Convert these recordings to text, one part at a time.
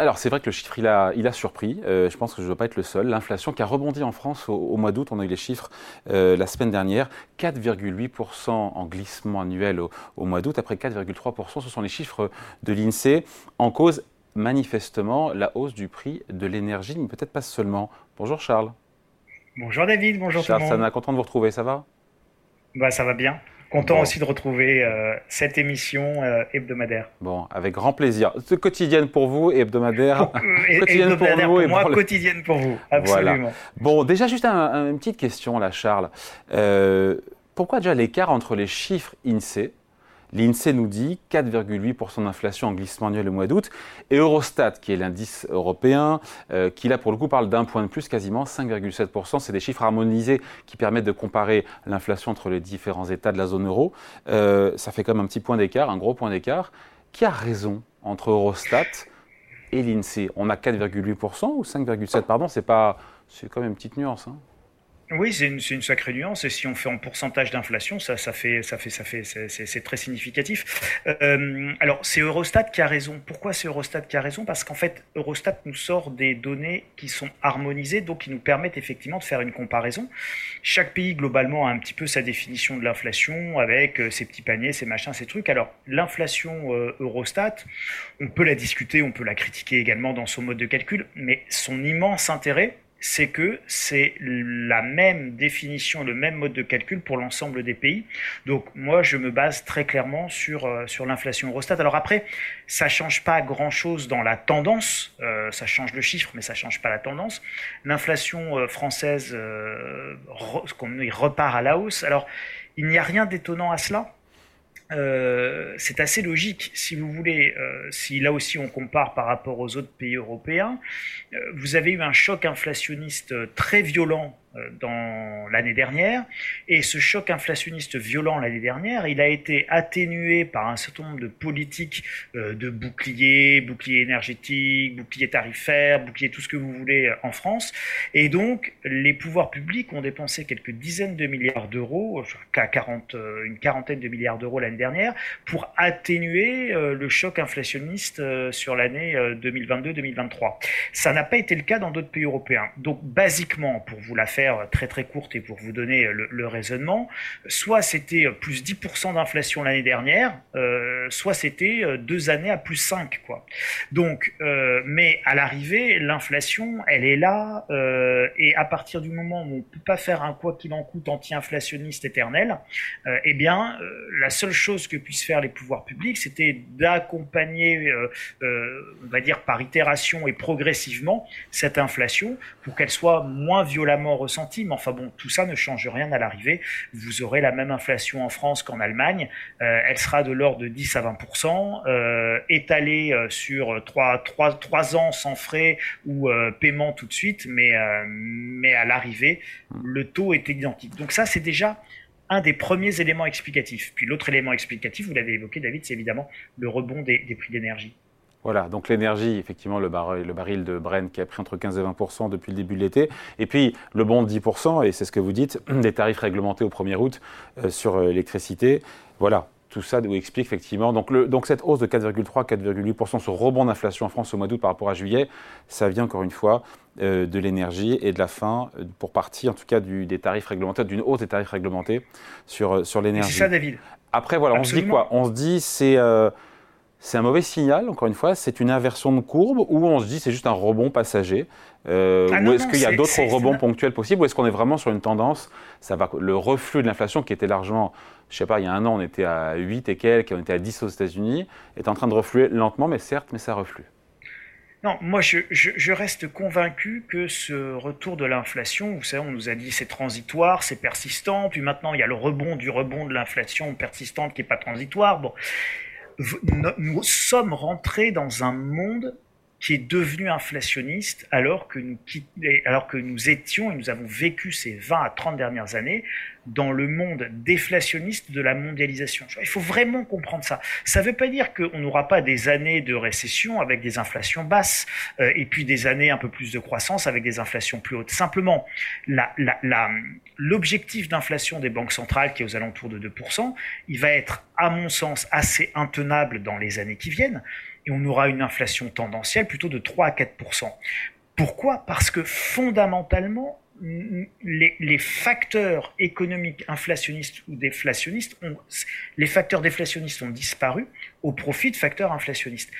Alors c'est vrai que le chiffre il a, il a surpris, euh, je pense que je ne dois pas être le seul. L'inflation qui a rebondi en France au, mois d'août, on a eu les chiffres euh, la semaine dernière, 4,8% en glissement annuel au, au mois d'août, après 4,3%, ce sont les chiffres de l'INSEE, en cause manifestement la hausse du prix de l'énergie, mais peut-être pas seulement. Bonjour Charles. Bonjour David, bonjour Charles, tout le monde. Charles, content de vous retrouver, ça va? Bah, Ça va bien. Content aussi de retrouver euh, cette émission euh, hebdomadaire. Bon, avec grand plaisir. Quotidienne pour vous et hebdomadaire. quotidienne pour, nous et moi, quotidienne pour vous. Absolument. Bon, déjà juste une petite question là, Charles. Euh, pourquoi déjà l'écart entre les chiffres INSEE L'INSEE nous dit 4,8% d'inflation en glissement annuel le mois d'août. Et Eurostat, qui est l'indice européen, euh, qui là pour le coup parle d'un point de plus, quasiment 5,7%. C'est des chiffres harmonisés qui permettent de comparer l'inflation entre les différents États de la zone euro. Euh, ça fait même un petit point d'écart, un gros point d'écart. Qui a raison entre Eurostat et l'INSEE? On a 4,8% ou 5,7% Pardon, c'est pas, c'est quand même une petite nuance. Hein. Oui, c'est une, sacrée nuance. Et si on fait en pourcentage d'inflation, ça, ça fait, ça fait, ça fait, c'est très significatif. Euh, alors, c'est Eurostat qui a raison. Pourquoi c'est Eurostat qui a raison? Parce qu'en fait, Eurostat nous sort des données qui sont harmonisées, donc qui nous permettent effectivement de faire une comparaison. Chaque pays globalement a un petit peu sa définition de l'inflation avec euh, ses petits paniers, ses machins, ses trucs. Alors, l'inflation euh, Eurostat, on peut la discuter, on peut la critiquer également dans son mode de calcul, mais son immense intérêt c'est que c'est la même définition, le même mode de calcul pour l'ensemble des pays. Donc moi, je me base très clairement sur, euh, sur l'inflation Eurostat. Alors après, ça change pas grand-chose dans la tendance, euh, ça change le chiffre, mais ça change pas la tendance. L'inflation euh, française, il repart à la hausse. Alors, il n'y a rien d'étonnant à cela. Euh, c'est assez logique. Si vous voulez, euh, si là aussi on compare par rapport aux autres pays européens, euh, vous avez eu un choc inflationniste très violent dans l'année dernière. Et ce choc inflationniste violent l'année dernière, il a été atténué par un certain nombre de politiques euh, de bouclier, bouclier énergétique, bouclier tarifaire, bouclier tout ce que vous voulez euh, en France. Et donc, les pouvoirs publics ont dépensé quelques dizaines de milliards d'euros, 40, une quarantaine de milliards d'euros l'année dernière, pour atténuer le choc inflationniste sur l'année 2022-2023. Ça n'a pas été le cas dans d'autres pays européens. Donc, basiquement, pour vous la faire, très très courte et pour vous donner le, raisonnement, soit c'était plus 10% d'inflation l'année dernière, euh, soit c'était euh, deux années à plus 5 quoi. Donc, euh, mais à l'arrivée, l'inflation, elle est là et à partir du moment où on peut pas faire un quoi qu'il en coûte anti-inflationniste éternel, eh bien, la seule chose que puissent faire les pouvoirs publics, c'était d'accompagner, on va dire par itération et progressivement, cette inflation pour qu'elle soit moins violemment ressenti, mais enfin bon, tout ça ne change rien à l'arrivée. Vous aurez la même inflation en France qu'en Allemagne. Euh, elle sera de l'ordre de 10 à 20%, euh, étalée euh, sur 3, 3, 3, ans sans frais ou paiement tout de suite, mais, mais à l'arrivée, le taux est identique. Donc ça, c'est déjà un des premiers éléments explicatifs. Puis l'autre élément explicatif, vous l'avez évoqué David, c'est évidemment le rebond des prix d'énergie. Voilà, donc l'énergie, effectivement, le baril, le baril de Brent qui a pris entre 15 et 20% depuis le début de l'été. Et puis le bon de 10% et c'est ce que vous dites, des tarifs réglementés au 1er août euh, sur euh, l'électricité. Voilà, tout ça vous explique effectivement. Donc, le, donc cette hausse de 4,3, 4,8%, ce rebond d'inflation en France au mois d'août par rapport à juillet, ça vient encore une fois euh, de l'énergie et de la fin, pour partie en tout cas du, des tarifs réglementés, d'une hausse des tarifs réglementés sur, sur l'énergie. C'est ça, David? Après, voilà, on se dit quoi? On se dit c'est c'est un mauvais signal, encore une fois, c'est une inversion de courbe ou on se dit c'est juste un rebond passager euh, ah Ou est-ce qu'il y a d'autres rebonds ponctuels possibles Ou est-ce qu'on est vraiment sur une tendance ça va, Le reflux de l'inflation qui était largement, je sais pas, il y a un an on était à 8 et quelques, on était à 10 aux États-Unis, est en train de refluer lentement, mais certes, mais ça reflue. Non, moi je, je, reste convaincu que ce retour de l'inflation, vous savez, on nous a dit c'est transitoire, c'est persistant, puis maintenant il y a le rebond du rebond de l'inflation persistante qui n'est pas transitoire. Bon, nous sommes rentrés dans un monde qui est devenu inflationniste alors que nous, alors que nous étions et nous avons vécu ces 20 à 30 dernières années dans le monde déflationniste de la mondialisation. Il faut vraiment comprendre ça. Ça ne veut pas dire qu'on n'aura pas des années de récession avec des inflations basses euh, et puis des années un peu plus de croissance avec des inflations plus hautes. Simplement, l'objectif d'inflation des banques centrales qui est aux alentours de 2%, il va être, à mon sens, assez intenable dans les années qui viennent et on aura une inflation tendancielle plutôt de 3 à 4% Pourquoi? Parce que fondamentalement, les, facteurs économiques inflationnistes ou déflationnistes, ont, les facteurs déflationnistes ont disparu au profit de facteurs inflationnistes.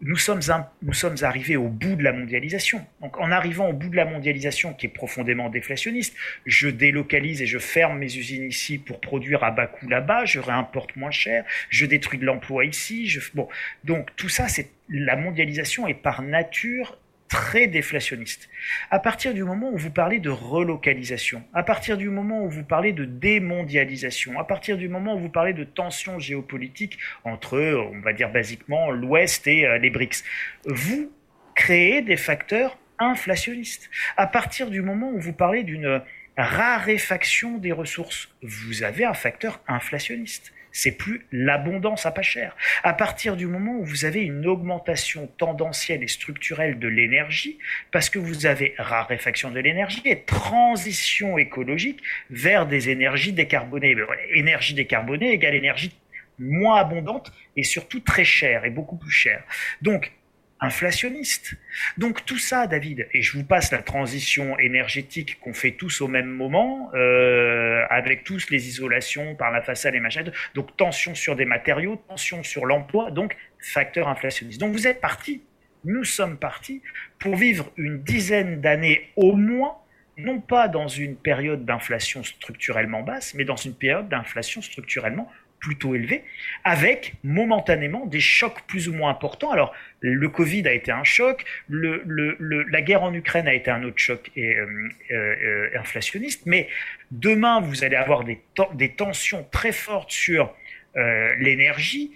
Nous sommes, nous sommes arrivés au bout de la mondialisation. Donc, en arrivant au bout de la mondialisation, qui est profondément déflationniste, je délocalise et je ferme mes usines ici pour produire à bas coût là-bas, je réimporte moins cher, je détruis de l'emploi ici. Je... Bon, donc tout ça, c'est la mondialisation est par nature très déflationniste. À partir du moment où vous parlez de relocalisation, à partir du moment où vous parlez de démondialisation, à partir du moment où vous parlez de tensions géopolitiques entre, on va dire basiquement, l'Ouest et euh, les BRICS, vous créez des facteurs inflationnistes. À partir du moment où vous parlez d'une raréfaction des ressources, vous avez un facteur inflationniste c'est plus l'abondance à pas cher. À partir du moment où vous avez une augmentation tendancielle et structurelle de l'énergie, parce que vous avez raréfaction de l'énergie et transition écologique vers des énergies décarbonées. Énergie décarbonée égale énergie moins abondante et surtout très chère et beaucoup plus chère. Donc, inflationniste. Donc tout ça, David, et je vous passe la transition énergétique qu'on fait tous au même moment, euh, avec tous les isolations par la façade et machin. Donc tension sur des matériaux, tension sur l'emploi, donc facteur inflationniste. Donc vous êtes parti, nous sommes partis pour vivre une dizaine d'années au moins non pas dans une période d'inflation structurellement basse, mais dans une période d'inflation structurellement plutôt élevé, avec momentanément des chocs plus ou moins importants. Alors, le Covid a été un choc, la guerre en Ukraine a été un autre choc et, euh, euh, inflationniste, mais demain, vous allez avoir des, des tensions très fortes sur euh, l'énergie.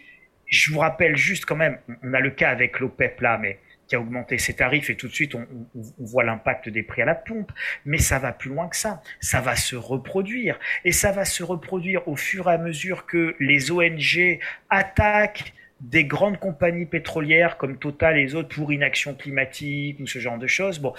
Je vous rappelle juste quand même, on a le cas avec l'OPEP là, mais a augmenté ses tarifs et tout de suite on, voit l'impact des prix à la pompe. Mais ça va plus loin que ça. Ça va se reproduire. Et ça va se reproduire au fur et à mesure que les ONG attaquent des grandes compagnies pétrolières comme Total et autres pour inaction climatique ou ce genre de choses. Bon.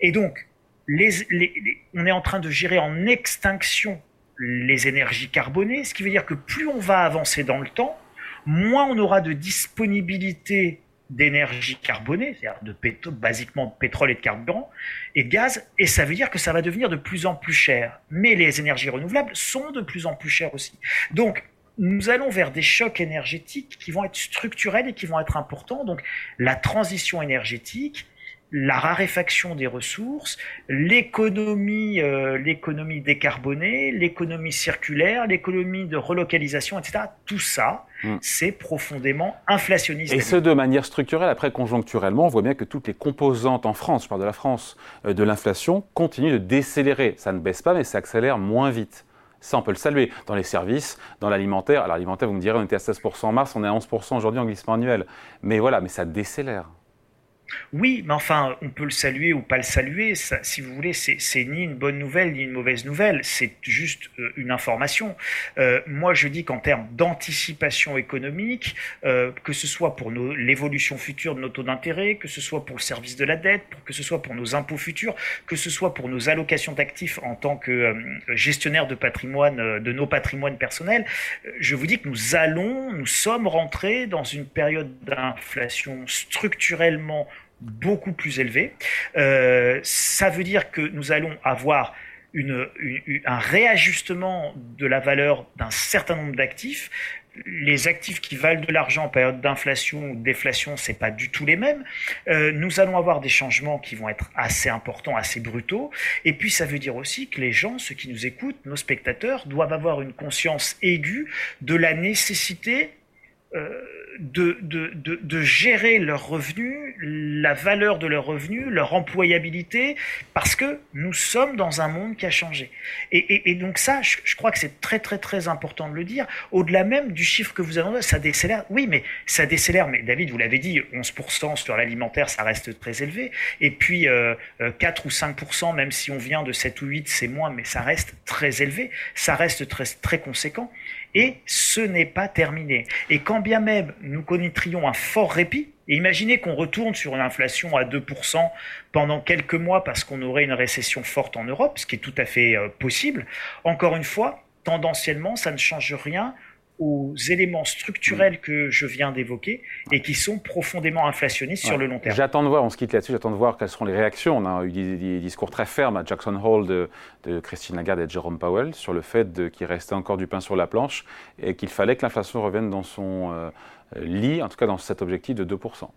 Et donc, on est en train de gérer en extinction les énergies carbonées, ce qui veut dire que plus on va avancer dans le temps, moins on aura de disponibilité d'énergie carbonée, c'est-à-dire de basiquement de pétrole et de carburant, et de gaz, et ça veut dire que ça va devenir de plus en plus cher. Mais les énergies renouvelables sont de plus en plus chères aussi. Donc, nous allons vers des chocs énergétiques qui vont être structurels et qui vont être importants. Donc, la transition énergétique, la raréfaction des ressources, l'économie, euh, l'économie décarbonée, l'économie circulaire, l'économie de relocalisation, etc. Tout ça, mm. c'est profondément inflationniste. Et ce, de manière structurelle. Après, conjoncturellement, on voit bien que toutes les composantes en France, je parle de la France, euh, de l'inflation, continuent de décélérer. Ça ne baisse pas, mais ça accélère moins vite. Ça, on peut le saluer. Dans les services, dans l'alimentaire. Alors, l'alimentaire, vous me direz, on était à 16% en mars, on est à 11% aujourd'hui en glissement annuel. Mais voilà, mais ça décélère. Oui, mais enfin, on peut le saluer ou pas le saluer. Ça, si vous voulez, c'est ni une bonne nouvelle ni une mauvaise nouvelle. C'est juste euh, une information. Euh, moi, je dis qu'en termes d'anticipation économique, euh, que ce soit pour l'évolution future de nos taux d'intérêt, que ce soit pour le service de la dette, que ce soit pour nos impôts futurs, que ce soit pour nos allocations d'actifs en tant que gestionnaire de patrimoine, de nos patrimoines personnels, je vous dis que nous allons, nous sommes rentrés dans une période d'inflation structurellement beaucoup plus élevé. Euh, ça veut dire que nous allons avoir une, un réajustement de la valeur d'un certain nombre d'actifs. Les actifs qui valent de l'argent en période d'inflation ou de déflation, c'est pas du tout les mêmes. Euh, nous allons avoir des changements qui vont être assez importants, assez brutaux. Et puis, ça veut dire aussi que les gens, ceux qui nous écoutent, nos spectateurs, doivent avoir une conscience aiguë de la nécessité euh, de, de, de, de, gérer leurs revenus, la valeur de leurs revenus, leur employabilité, parce que nous sommes dans un monde qui a changé. Et, et, et donc ça, je, je crois que c'est très très très important de le dire. Au-delà même du chiffre que vous avez ça décélère. Oui, mais ça décélère. Mais David, vous l'avez dit, 11% sur l'alimentaire, ça reste très élevé. Et puis euh, 4 euh, ou 5%, même si on vient de 7 ou 8, c'est moins, mais ça reste très élevé. Ça reste très très conséquent. Et ce n'est pas terminé. Et quand bien même nous connaîtrions un fort répit, et imaginez qu'on retourne sur une inflation à 2% pendant quelques mois parce qu'on aurait une récession forte en Europe, ce qui est tout à fait euh, possible, encore une fois, tendanciellement, ça ne change rien aux éléments structurels que je viens d'évoquer et qui sont profondément inflationnistes sur le long terme. J'attends de voir, on se quitte là-dessus, j'attends de voir quelles seront les réactions. On a eu des, discours très fermes à Jackson Hole de, Christine Lagarde et de Jerome Powell sur le fait qu'il restait encore du pain sur la planche et qu'il fallait que l'inflation revienne dans son euh, lit, en tout cas dans cet objectif de 2%.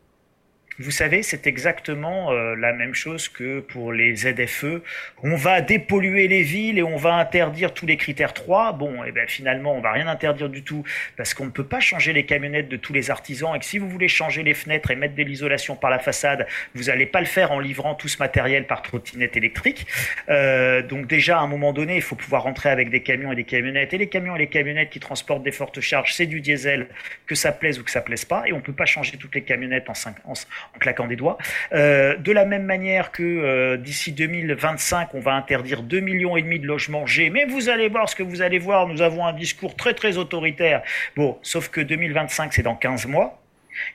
Vous savez, c'est exactement euh, la même chose que pour les ZFE. On va dépolluer les villes et on va interdire tous les critères 3. Bon, et eh ben finalement, on va rien interdire du tout parce qu'on ne peut pas changer les camionnettes de tous les artisans et que si vous voulez changer les fenêtres et mettre de l'isolation par la façade, vous n'allez pas le faire en livrant tout ce matériel par trottinette électrique. Euh, donc déjà, à un moment donné, il faut pouvoir rentrer avec des camions et des camionnettes. Et les camions et les camionnettes qui transportent des fortes charges, c'est du diesel, que ça plaise ou que ça plaise pas. Et on peut pas changer toutes les camionnettes en 5 ans en claquant des doigts. Euh, de la même manière que euh, d'ici 2025, on va interdire 2 millions et demi de logements G, mais vous allez voir ce que vous allez voir, nous avons un discours très très autoritaire. Bon, sauf que 2025, c'est dans 15 mois.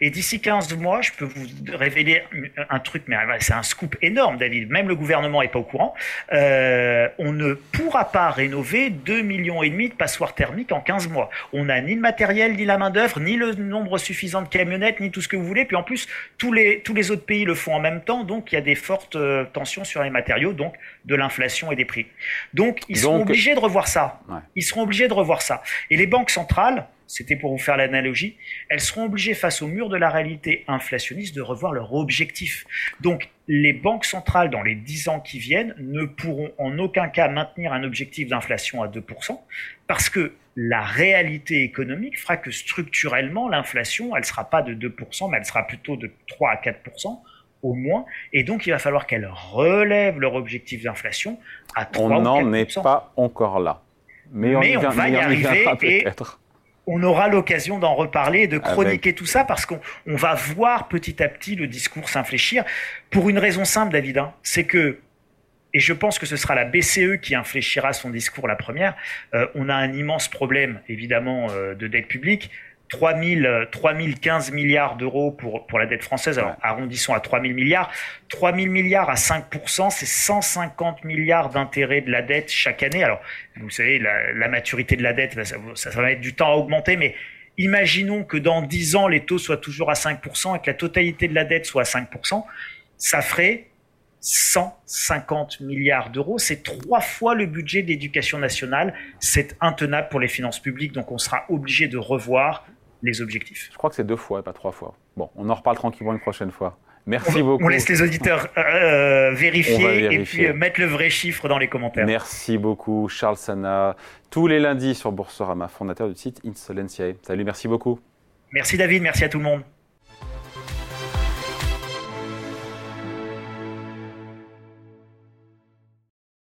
Et d'ici 15 mois, je peux vous révéler un truc, mais c'est un scoop énorme, David. Même le gouvernement n'est pas au courant. Euh, on ne pourra pas rénover 2 millions et demi de passoires thermiques en 15 mois. On n'a ni le matériel, ni la main d'œuvre, ni le nombre suffisant de camionnettes, ni tout ce que vous voulez. Puis en plus, tous les, tous les autres pays le font en même temps, donc il y a des fortes euh, tensions sur les matériaux, donc de l'inflation et des prix. Donc ils seront obligés de revoir ça. Ils seront obligés de revoir ça. Et les banques centrales, c'était pour vous faire l'analogie, elles seront obligées face au mur de la réalité inflationniste de revoir leur objectif. Donc les banques centrales dans les 10 ans qui viennent ne pourront en aucun cas maintenir un objectif d'inflation à 2% parce que la réalité économique fera que structurellement l'inflation, elle sera pas de 2%, mais elle sera plutôt de 3 à 4% au moins. Et donc, il va falloir qu'elles relèvent leur objectif d'inflation à 3 On n'en est pas encore là. Mais, on, va y, arriver et on aura l'occasion d'en reparler et de chroniquer tout ça parce qu'on va voir petit à petit le discours s'infléchir pour une raison simple, David. Hein. c'est que, et je pense que ce sera la BCE qui infléchira son discours la première, euh, on a un immense problème, évidemment, euh, de dette publique. 3 015 milliards d'euros pour, pour la dette française. Alors, arrondissons à 3 000 milliards. 3 000 milliards à 5%, c'est 150 milliards d'intérêts de la dette chaque année. Alors, vous savez, la, maturité de la dette, ça, ça, va mettre du temps à augmenter, mais imaginons que dans 10 ans, les taux soient toujours à 5% et que la totalité de la dette soit à 5%. Ça ferait 150 milliards d'euros. C'est trois fois le budget d'éducation nationale. C'est intenable pour les finances publiques, donc on sera obligé de revoir les objectifs. Je crois que c'est deux fois, pas trois fois. Bon, on en reparle tranquillement une prochaine fois. Merci beaucoup. On laisse les auditeurs euh, vérifier, et puis euh, mettre le vrai chiffre dans les commentaires. Merci beaucoup, Charles Sana. Tous les lundis sur Boursorama, fondateur du site Insolentiae. Salut, merci beaucoup. Merci David, merci à tout le monde.